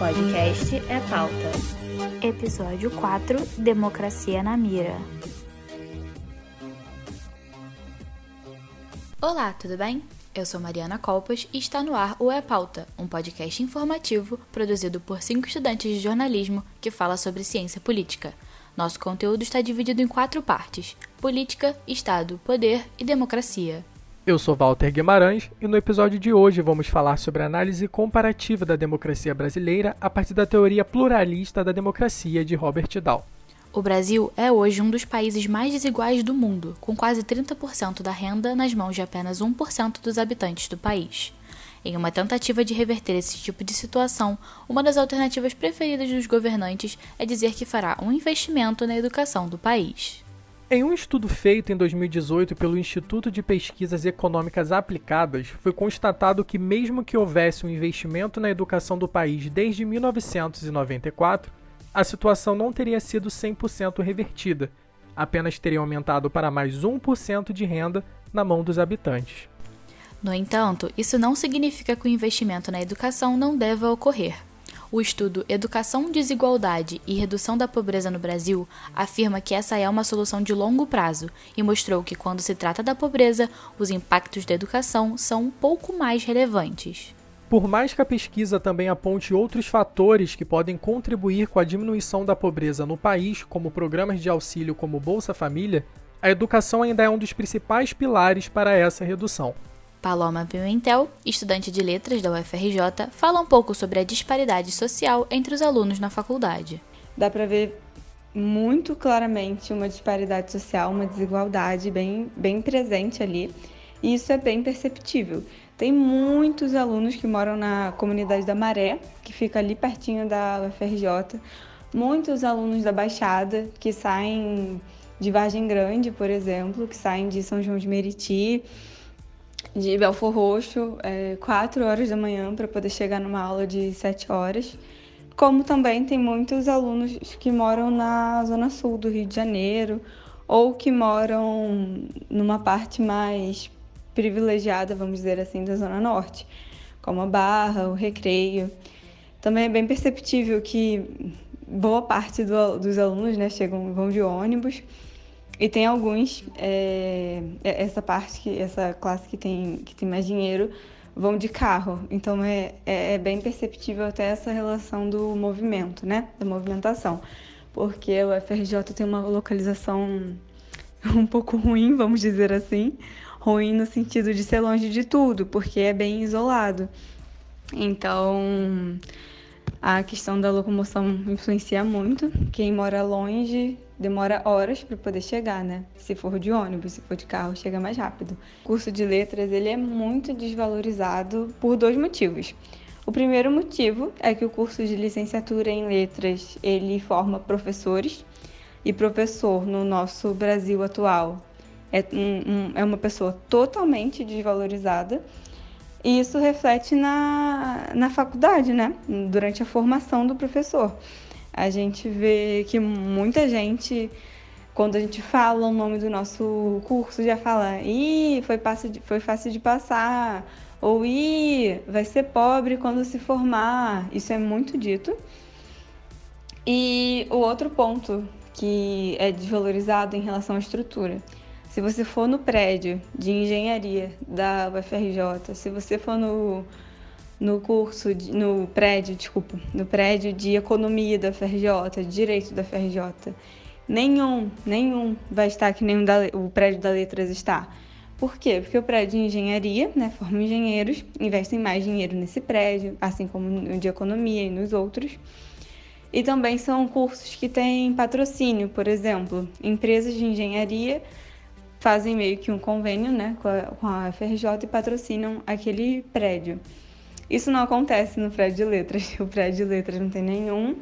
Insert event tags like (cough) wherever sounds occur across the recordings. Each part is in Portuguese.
podcast é pauta. Episódio 4 Democracia na Mira. Olá, tudo bem? Eu sou Mariana Colpas e está no ar o É Pauta, um podcast informativo produzido por cinco estudantes de jornalismo que fala sobre ciência política. Nosso conteúdo está dividido em quatro partes: política, Estado, poder e democracia. Eu sou Walter Guimarães e no episódio de hoje vamos falar sobre a análise comparativa da democracia brasileira a partir da teoria pluralista da democracia de Robert Dahl. O Brasil é hoje um dos países mais desiguais do mundo, com quase 30% da renda nas mãos de apenas 1% dos habitantes do país. Em uma tentativa de reverter esse tipo de situação, uma das alternativas preferidas dos governantes é dizer que fará um investimento na educação do país. Em um estudo feito em 2018 pelo Instituto de Pesquisas Econômicas Aplicadas, foi constatado que, mesmo que houvesse um investimento na educação do país desde 1994, a situação não teria sido 100% revertida, apenas teria aumentado para mais 1% de renda na mão dos habitantes. No entanto, isso não significa que o investimento na educação não deva ocorrer. O estudo Educação, Desigualdade e Redução da Pobreza no Brasil afirma que essa é uma solução de longo prazo e mostrou que, quando se trata da pobreza, os impactos da educação são um pouco mais relevantes. Por mais que a pesquisa também aponte outros fatores que podem contribuir com a diminuição da pobreza no país, como programas de auxílio como Bolsa Família, a educação ainda é um dos principais pilares para essa redução. Paloma Pimentel, estudante de letras da UFRJ, fala um pouco sobre a disparidade social entre os alunos na faculdade. Dá para ver muito claramente uma disparidade social, uma desigualdade bem, bem presente ali, e isso é bem perceptível. Tem muitos alunos que moram na comunidade da Maré, que fica ali pertinho da UFRJ, muitos alunos da Baixada que saem de Vargem Grande, por exemplo, que saem de São João de Meriti de Belfor Roxo, é, 4 horas da manhã para poder chegar numa aula de 7 horas. Como também tem muitos alunos que moram na zona sul do Rio de Janeiro ou que moram numa parte mais privilegiada, vamos dizer assim, da zona norte, como a Barra, o Recreio. Também é bem perceptível que boa parte do, dos alunos né, chegam vão de ônibus e tem alguns, é, é, essa parte, que, essa classe que tem, que tem mais dinheiro, vão de carro. Então é, é, é bem perceptível até essa relação do movimento, né? Da movimentação. Porque o FRJ tem uma localização (laughs) um pouco ruim, vamos dizer assim. Ruim no sentido de ser longe de tudo, porque é bem isolado. Então, a questão da locomoção influencia muito. Quem mora longe demora horas para poder chegar, né? Se for de ônibus, se for de carro, chega mais rápido. O curso de letras ele é muito desvalorizado por dois motivos. O primeiro motivo é que o curso de licenciatura em letras ele forma professores e professor no nosso Brasil atual é, um, um, é uma pessoa totalmente desvalorizada e isso reflete na, na faculdade, né? Durante a formação do professor a gente vê que muita gente, quando a gente fala o nome do nosso curso, já fala, ih, foi, de, foi fácil de passar, ou ih, vai ser pobre quando se formar. Isso é muito dito. E o outro ponto que é desvalorizado em relação à estrutura. Se você for no prédio de engenharia da UFRJ, se você for no no curso, de, no prédio, desculpa, no prédio de economia da FRJ, de direito da FRJ. Nenhum, nenhum vai estar que o, da, o prédio da Letras está. Por quê? Porque o prédio de engenharia, né, forma engenheiros, investem mais dinheiro nesse prédio, assim como no de economia e nos outros. E também são cursos que têm patrocínio, por exemplo, empresas de engenharia fazem meio que um convênio né, com, a, com a FRJ e patrocinam aquele prédio. Isso não acontece no prédio de letras. (laughs) O prédio de letras não tem nenhum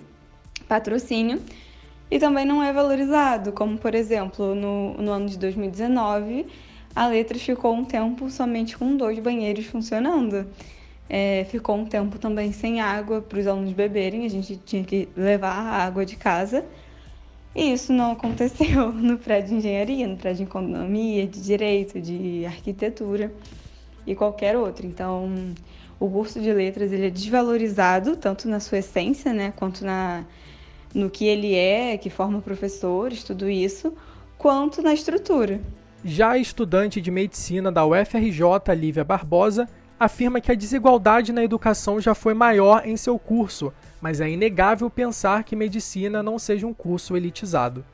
patrocínio e também não é valorizado, como por exemplo, no, no ano de 2019, a Letras ficou um tempo somente com dois banheiros funcionando. É, ficou um tempo também sem água para os alunos beberem, a gente tinha que levar a água de casa. E isso não aconteceu (laughs) no prédio de engenharia, no prédio de economia, de direito, de arquitetura e qualquer outro. Então, o curso de letras ele é desvalorizado tanto na sua essência, né, quanto na no que ele é, que forma professores, tudo isso, quanto na estrutura. Já a estudante de medicina da UFRJ, Lívia Barbosa, afirma que a desigualdade na educação já foi maior em seu curso, mas é inegável pensar que medicina não seja um curso elitizado.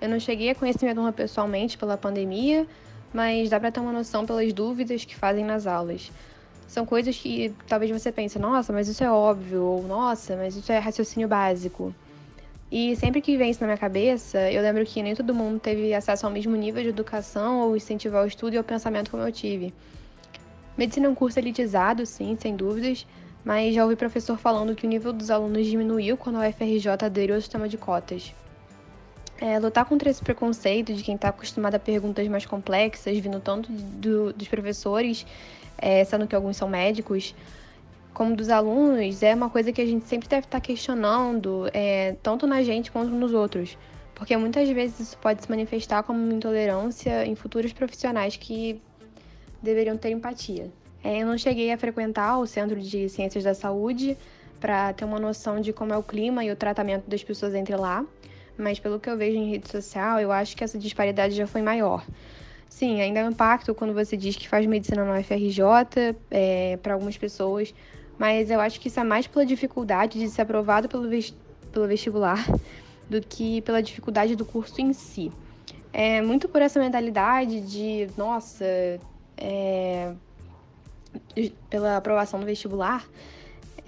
Eu não cheguei a conhecer minha turma pessoalmente pela pandemia, mas dá para ter uma noção pelas dúvidas que fazem nas aulas. São coisas que talvez você pense, nossa, mas isso é óbvio, ou nossa, mas isso é raciocínio básico. E sempre que vem isso na minha cabeça, eu lembro que nem todo mundo teve acesso ao mesmo nível de educação ou incentivo ao estudo e ao pensamento como eu tive. Medicina é um curso elitizado, sim, sem dúvidas, mas já ouvi professor falando que o nível dos alunos diminuiu quando a UFRJ aderiu ao sistema de cotas. É, lutar contra esse preconceito de quem está acostumado a perguntas mais complexas, vindo tanto do, dos professores, é, sendo que alguns são médicos, como dos alunos, é uma coisa que a gente sempre deve estar tá questionando, é, tanto na gente quanto nos outros. Porque muitas vezes isso pode se manifestar como intolerância em futuros profissionais que deveriam ter empatia. É, eu não cheguei a frequentar o Centro de Ciências da Saúde para ter uma noção de como é o clima e o tratamento das pessoas entre lá mas pelo que eu vejo em rede social, eu acho que essa disparidade já foi maior. Sim, ainda é um impacto quando você diz que faz medicina no UFRJ é, para algumas pessoas, mas eu acho que isso é mais pela dificuldade de ser aprovado pelo, pelo vestibular (laughs) do que pela dificuldade do curso em si. É muito por essa mentalidade de, nossa, é, pela aprovação do vestibular,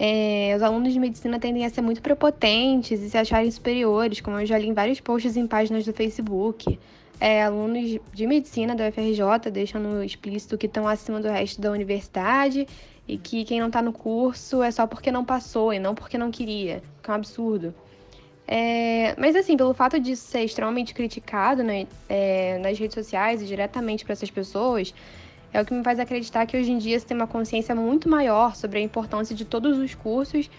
é, os alunos de medicina tendem a ser muito prepotentes e se acharem superiores, como eu já li em vários posts em páginas do Facebook. É, alunos de medicina da UFRJ deixam no explícito que estão acima do resto da universidade e que quem não está no curso é só porque não passou e não porque não queria, que é um absurdo. É, mas assim, pelo fato de ser extremamente criticado né, é, nas redes sociais e diretamente para essas pessoas, é o que me faz acreditar que hoje em dia se tem uma consciência muito maior sobre a importância de todos os cursos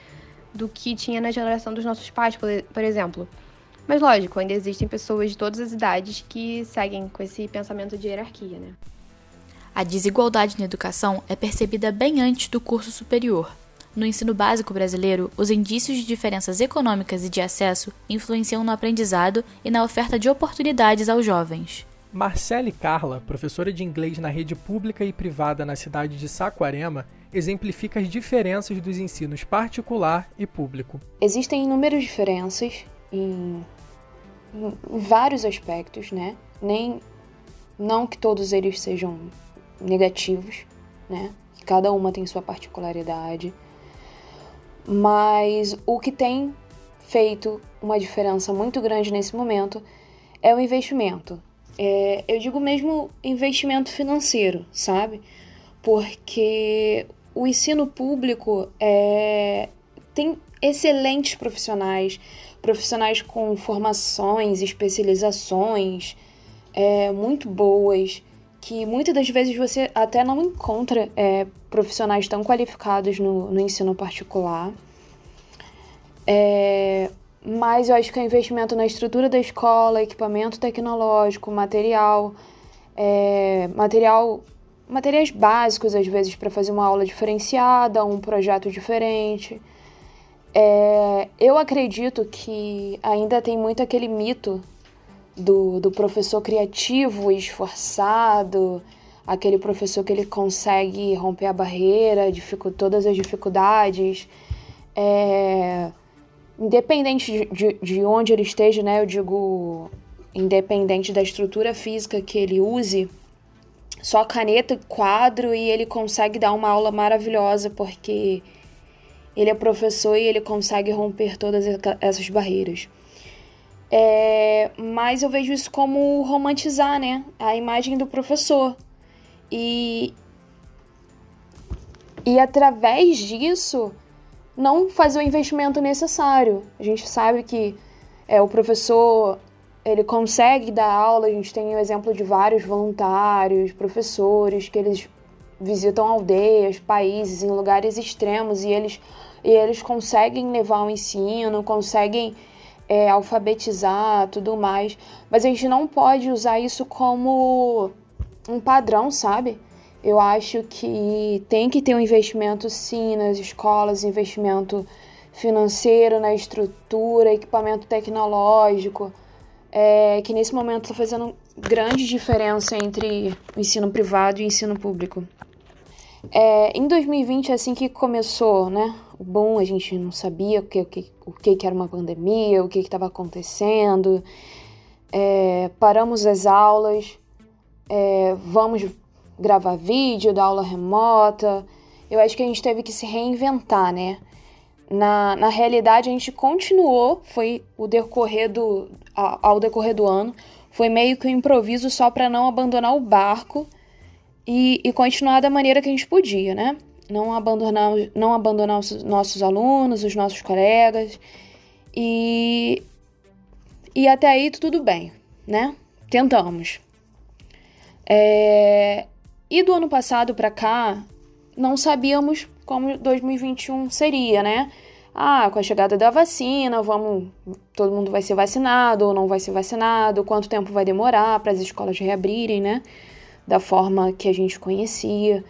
do que tinha na geração dos nossos pais, por exemplo. Mas lógico, ainda existem pessoas de todas as idades que seguem com esse pensamento de hierarquia, né? A desigualdade na educação é percebida bem antes do curso superior. No ensino básico brasileiro, os indícios de diferenças econômicas e de acesso influenciam no aprendizado e na oferta de oportunidades aos jovens. Marcele Carla, professora de inglês na rede pública e privada na cidade de Saquarema, exemplifica as diferenças dos ensinos particular e público. Existem inúmeras diferenças em, em vários aspectos, né? Nem não que todos eles sejam negativos, né? Cada uma tem sua particularidade. Mas o que tem feito uma diferença muito grande nesse momento é o investimento é, eu digo mesmo investimento financeiro, sabe? Porque o ensino público é, tem excelentes profissionais, profissionais com formações, especializações é, muito boas, que muitas das vezes você até não encontra é, profissionais tão qualificados no, no ensino particular. É, mas eu acho que o investimento na estrutura da escola, equipamento tecnológico, material, é, material, materiais básicos às vezes para fazer uma aula diferenciada, um projeto diferente. É, eu acredito que ainda tem muito aquele mito do, do professor criativo e esforçado, aquele professor que ele consegue romper a barreira, todas as dificuldades. É, independente de, de, de onde ele esteja, né? Eu digo independente da estrutura física que ele use, só caneta, quadro e ele consegue dar uma aula maravilhosa porque ele é professor e ele consegue romper todas essas barreiras. É, mas eu vejo isso como romantizar, né? A imagem do professor. E, e através disso, não fazer o investimento necessário. A gente sabe que é, o professor ele consegue dar aula, a gente tem o exemplo de vários voluntários, professores, que eles visitam aldeias, países, em lugares extremos, e eles, e eles conseguem levar o ensino, conseguem é, alfabetizar, tudo mais. Mas a gente não pode usar isso como um padrão, sabe? Eu acho que tem que ter um investimento sim nas escolas, investimento financeiro, na estrutura, equipamento tecnológico, é, que nesse momento está fazendo grande diferença entre o ensino privado e o ensino público. É, em 2020, assim que começou, né? O bom, a gente não sabia o que, o que, o que era uma pandemia, o que estava acontecendo. É, paramos as aulas, é, vamos gravar vídeo da aula remota. Eu acho que a gente teve que se reinventar, né? Na, na realidade, a gente continuou, foi o decorrer do, ao decorrer do ano, foi meio que um improviso só para não abandonar o barco e, e, continuar da maneira que a gente podia, né? Não abandonar, não abandonar os nossos alunos, os nossos colegas. E, e até aí tudo bem, né? Tentamos. É, e do ano passado para cá, não sabíamos como 2021 seria, né? Ah, com a chegada da vacina, vamos, todo mundo vai ser vacinado ou não vai ser vacinado, quanto tempo vai demorar para as escolas reabrirem, né? Da forma que a gente conhecia.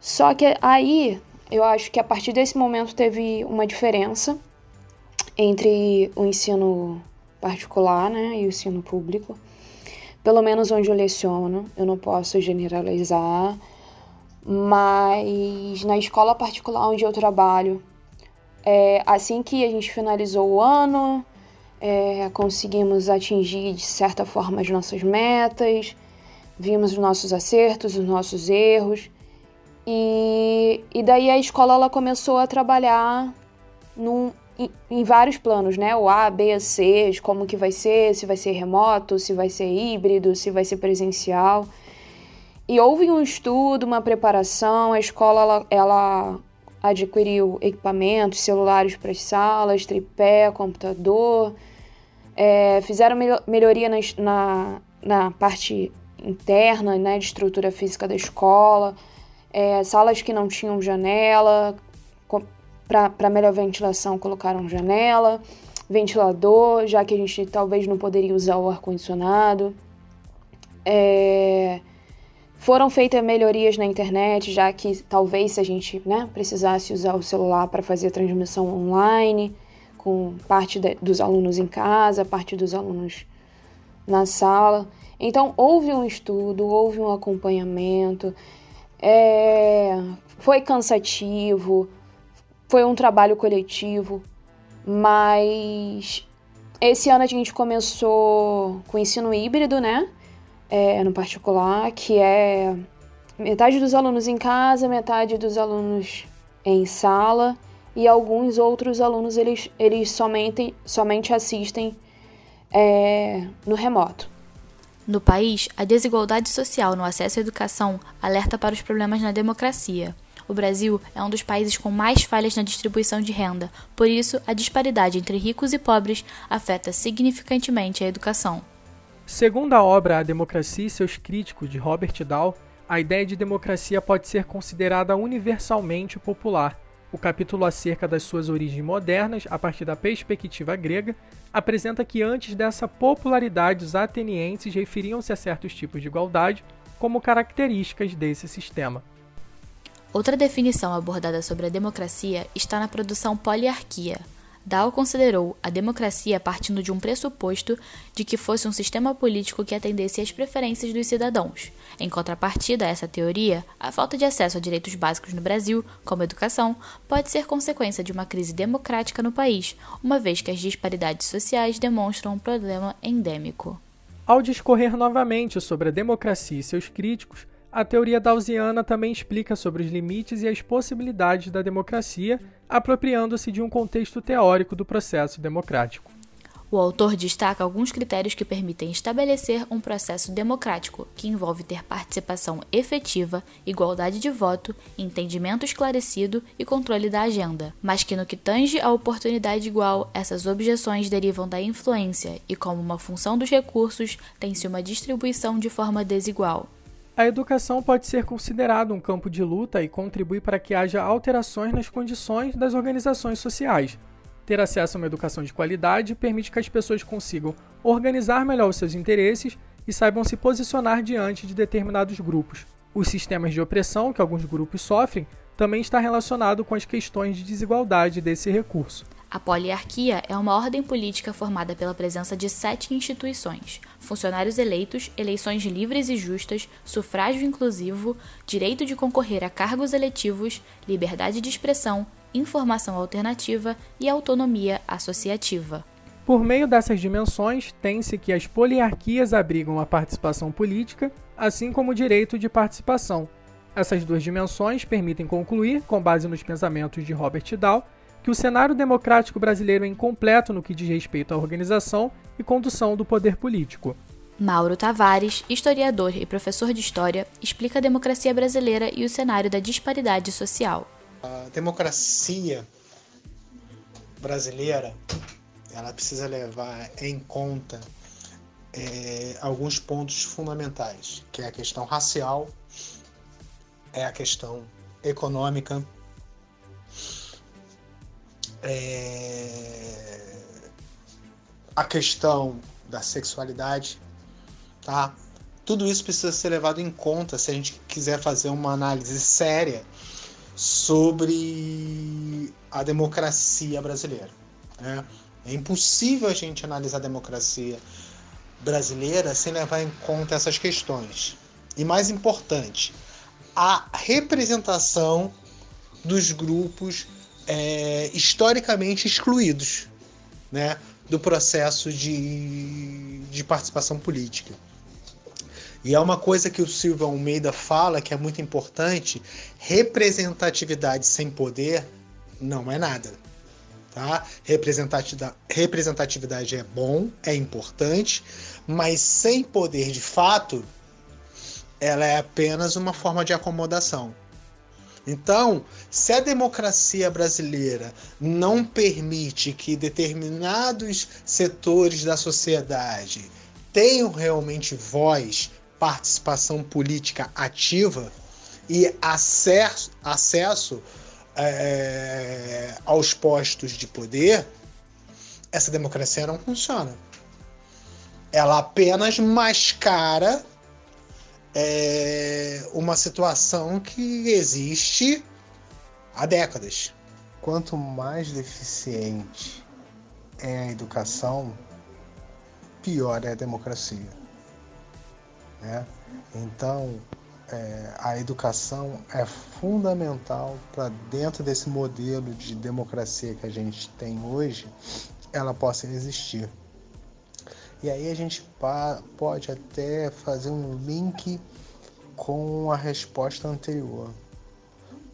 Só que aí, eu acho que a partir desse momento teve uma diferença entre o ensino particular, né, e o ensino público pelo menos onde eu leciono, eu não posso generalizar, mas na escola particular onde eu trabalho, é, assim que a gente finalizou o ano, é, conseguimos atingir de certa forma as nossas metas, vimos os nossos acertos, os nossos erros, e, e daí a escola ela começou a trabalhar num, em, vários planos, né? O A, B, C, como que vai ser, se vai ser remoto, se vai ser híbrido, se vai ser presencial. E houve um estudo, uma preparação, a escola ela, ela adquiriu equipamentos, celulares para as salas, tripé, computador, é, fizeram melhoria na, na, na, parte interna, né, de estrutura física da escola, é, salas que não tinham janela, para melhor ventilação, colocaram janela, ventilador, já que a gente talvez não poderia usar o ar-condicionado. É... Foram feitas melhorias na internet, já que talvez se a gente né, precisasse usar o celular para fazer a transmissão online, com parte de, dos alunos em casa, parte dos alunos na sala. Então, houve um estudo, houve um acompanhamento, é, foi cansativo, foi um trabalho coletivo, mas esse ano a gente começou com ensino híbrido, né? É, no particular, que é metade dos alunos em casa, metade dos alunos em sala e alguns outros alunos eles, eles somente, somente assistem é, no remoto. No país, a desigualdade social no acesso à educação alerta para os problemas na democracia o Brasil é um dos países com mais falhas na distribuição de renda, por isso, a disparidade entre ricos e pobres afeta significantemente a educação. Segundo a obra A Democracia e seus Críticos, de Robert Dahl, a ideia de democracia pode ser considerada universalmente popular. O capítulo acerca das suas origens modernas, a partir da perspectiva grega, apresenta que antes dessa popularidade os atenienses referiam-se a certos tipos de igualdade como características desse sistema. Outra definição abordada sobre a democracia está na produção Poliarquia. Dow considerou a democracia partindo de um pressuposto de que fosse um sistema político que atendesse às preferências dos cidadãos. Em contrapartida a essa teoria, a falta de acesso a direitos básicos no Brasil, como educação, pode ser consequência de uma crise democrática no país, uma vez que as disparidades sociais demonstram um problema endêmico. Ao discorrer novamente sobre a democracia e seus críticos, a teoria dawsiana também explica sobre os limites e as possibilidades da democracia, apropriando-se de um contexto teórico do processo democrático. O autor destaca alguns critérios que permitem estabelecer um processo democrático, que envolve ter participação efetiva, igualdade de voto, entendimento esclarecido e controle da agenda, mas que no que tange à oportunidade igual, essas objeções derivam da influência e, como uma função dos recursos, tem-se uma distribuição de forma desigual. A educação pode ser considerada um campo de luta e contribuir para que haja alterações nas condições das organizações sociais. Ter acesso a uma educação de qualidade permite que as pessoas consigam organizar melhor os seus interesses e saibam se posicionar diante de determinados grupos. Os sistemas de opressão que alguns grupos sofrem também está relacionado com as questões de desigualdade desse recurso. A poliarquia é uma ordem política formada pela presença de sete instituições: funcionários eleitos, eleições livres e justas, sufrágio inclusivo, direito de concorrer a cargos eletivos, liberdade de expressão, informação alternativa e autonomia associativa. Por meio dessas dimensões, tem-se que as poliarquias abrigam a participação política, assim como o direito de participação. Essas duas dimensões permitem concluir, com base nos pensamentos de Robert Dahl, que o cenário democrático brasileiro é incompleto no que diz respeito à organização e condução do poder político. Mauro Tavares, historiador e professor de história, explica a democracia brasileira e o cenário da disparidade social. A democracia brasileira ela precisa levar em conta é, alguns pontos fundamentais, que é a questão racial, é a questão econômica, é, a questão da sexualidade, tá? Tudo isso precisa ser levado em conta se a gente quiser fazer uma análise séria sobre a democracia brasileira. Né? É impossível a gente analisar a democracia brasileira sem levar em conta essas questões. E mais importante, a representação dos grupos é, historicamente excluídos né, do processo de, de participação política. E é uma coisa que o Silvio Almeida fala que é muito importante: representatividade sem poder não é nada. Tá? Representatividade, representatividade é bom, é importante, mas sem poder de fato, ela é apenas uma forma de acomodação. Então, se a democracia brasileira não permite que determinados setores da sociedade tenham realmente voz, participação política ativa e acesso, acesso é, aos postos de poder, essa democracia não funciona. Ela apenas mascara é, uma situação que existe há décadas. Quanto mais deficiente é a educação, pior é a democracia. Né? Então, é, a educação é fundamental para dentro desse modelo de democracia que a gente tem hoje, ela possa existir. E aí a gente pode até fazer um link com a resposta anterior.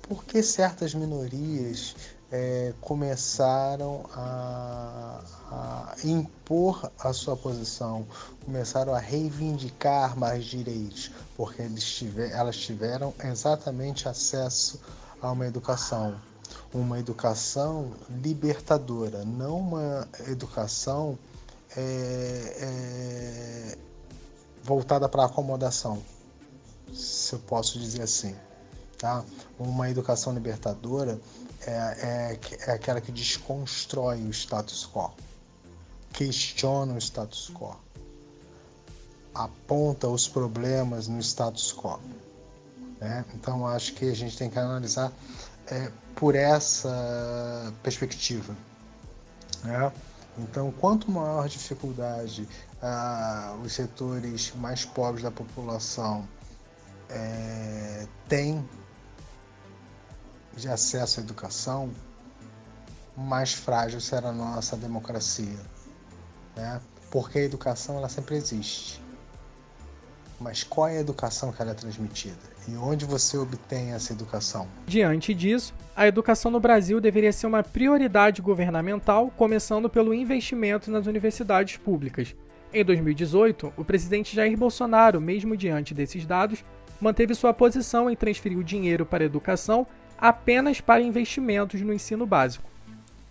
Por que certas minorias é, começaram a, a, impor a sua posição, começaram a reivindicar mais direitos, porque tiver, elas tiveram exatamente acesso a uma educação, uma educação libertadora, não uma educação é, é, voltada para acomodação, se eu posso dizer assim. Tá? Uma educação libertadora é, é, é aquela que desconstrói o status quo, questiona o status quo, aponta os problemas no status quo. Né? Então acho que a gente tem que analisar é, por essa perspectiva. Né? Então, quanto maior a dificuldade ah, os setores mais pobres da população é, têm de acesso à educação, mais frágil será a nossa democracia. Né? Porque a educação ela sempre existe. Mas qual é a educação que ela é transmitida? E onde você obtém essa educação? Diante disso, a educação no Brasil deveria ser uma prioridade governamental, começando pelo investimento nas universidades públicas. Em 2018, o presidente Jair Bolsonaro, mesmo diante desses dados, manteve sua posição em transferir o dinheiro para a educação apenas para investimentos no ensino básico.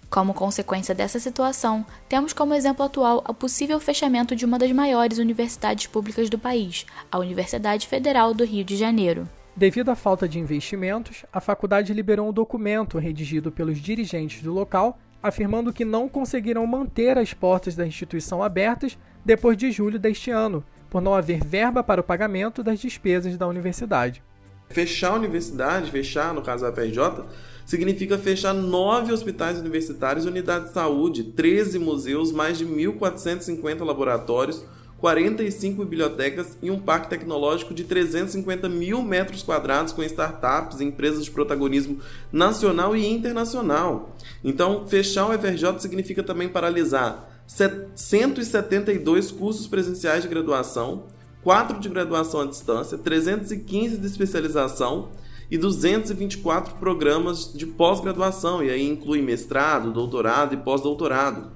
Como consequência dessa situação, temos como exemplo atual o possível fechamento de uma das maiores universidades públicas do país, a Universidade Federal do Rio de Janeiro. Devido à falta de investimentos, a faculdade liberou um documento redigido pelos dirigentes do local afirmando que não conseguirão manter as portas da instituição abertas depois de julho deste ano, por não haver verba para o pagamento das despesas da universidade. Fechar a universidade, fechar, no caso a FRJ, significa fechar nove hospitais universitários, unidades de saúde, 13 museus, mais de 1.450 laboratórios, 45 bibliotecas e um parque tecnológico de 350 mil metros quadrados com startups e empresas de protagonismo nacional e internacional. Então, fechar o FRJ significa também paralisar 172 cursos presenciais de graduação, 4 de graduação à distância, 315 de especialização e 224 programas de pós-graduação, e aí inclui mestrado, doutorado e pós-doutorado.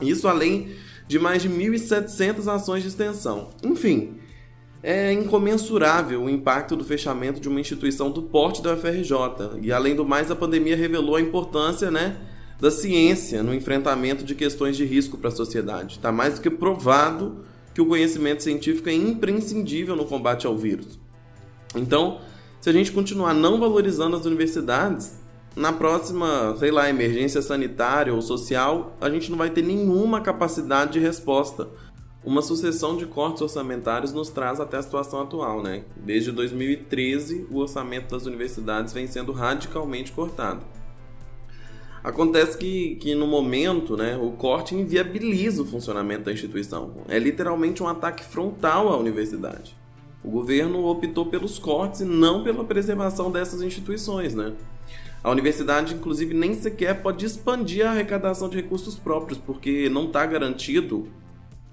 Isso além de mais de 1.700 ações de extensão. Enfim, é incomensurável o impacto do fechamento de uma instituição do porte da UFRJ. E além do mais, a pandemia revelou a importância né, da ciência no enfrentamento de questões de risco para a sociedade. Está mais do que provado que o conhecimento científico é imprescindível no combate ao vírus. Então, se a gente continuar não valorizando as universidades, na próxima, sei lá, emergência sanitária ou social, a gente não vai ter nenhuma capacidade de resposta. Uma sucessão de cortes orçamentários nos traz até a situação atual, né? Desde 2013, o orçamento das universidades vem sendo radicalmente cortado. Acontece que, que no momento, né, o corte inviabiliza o funcionamento da instituição. É literalmente um ataque frontal à universidade. O governo optou pelos cortes e não pela preservação dessas instituições, né? A universidade, inclusive, nem sequer pode expandir a arrecadação de recursos próprios, porque não está garantido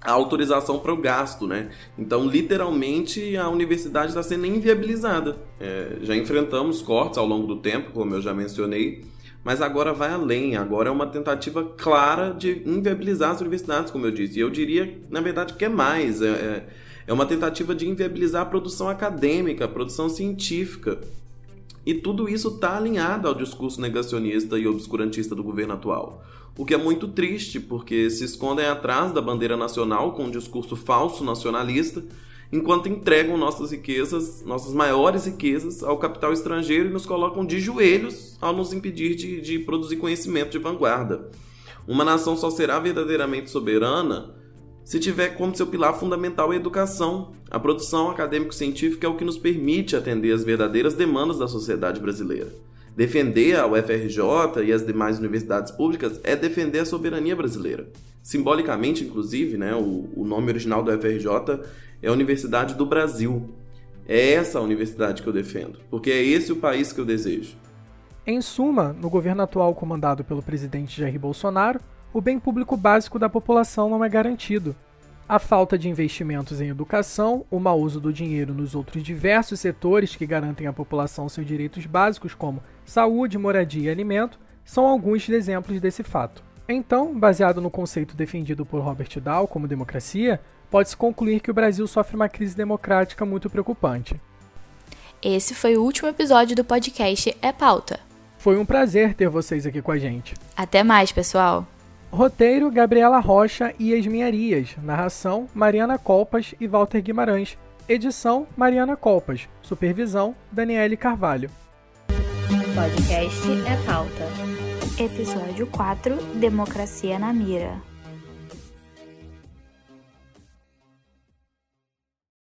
a autorização para o gasto, né? Então, literalmente, a universidade está sendo inviabilizada. É, já enfrentamos cortes ao longo do tempo, como eu já mencionei, mas agora vai além. Agora é uma tentativa clara de inviabilizar as universidades, como eu disse. E eu diria, na verdade, que é mais. É, é, é uma tentativa de inviabilizar a produção acadêmica, a produção científica. E tudo isso está alinhado ao discurso negacionista e obscurantista do governo atual. O que é muito triste, porque se escondem atrás da bandeira nacional com um discurso falso nacionalista, enquanto entregam nossas riquezas, nossas maiores riquezas, ao capital estrangeiro e nos colocam de joelhos ao nos impedir de, de produzir conhecimento de vanguarda. Uma nação só será verdadeiramente soberana se tiver como seu pilar fundamental a educação. A produção acadêmico-científica é o que nos permite atender às verdadeiras demandas da sociedade brasileira. Defender a UFRJ e as demais universidades públicas é defender a soberania brasileira. Simbolicamente, inclusive, né, o, o nome original da UFRJ é Universidade do Brasil. É essa a universidade que eu defendo, porque é esse o país que eu desejo. Em suma, no governo atual comandado pelo presidente Jair Bolsonaro, o bem público básico da população não é garantido. A falta de investimentos em educação, o mau uso do dinheiro nos outros diversos setores que garantem à população seus direitos básicos, como saúde, moradia e alimento, são alguns exemplos desse fato. Então, baseado no conceito defendido por Robert Dahl como democracia, pode-se concluir que o Brasil sofre uma crise democrática muito preocupante. Esse foi o último episódio do podcast É Pauta. Foi um prazer ter vocês aqui com a gente. Até mais, pessoal! Roteiro: Gabriela Rocha e Esminharias. Narração: Mariana Colpas e Walter Guimarães. Edição: Mariana Colpas. Supervisão: Daniele Carvalho. Podcast é pauta. Episódio 4 Democracia na Mira.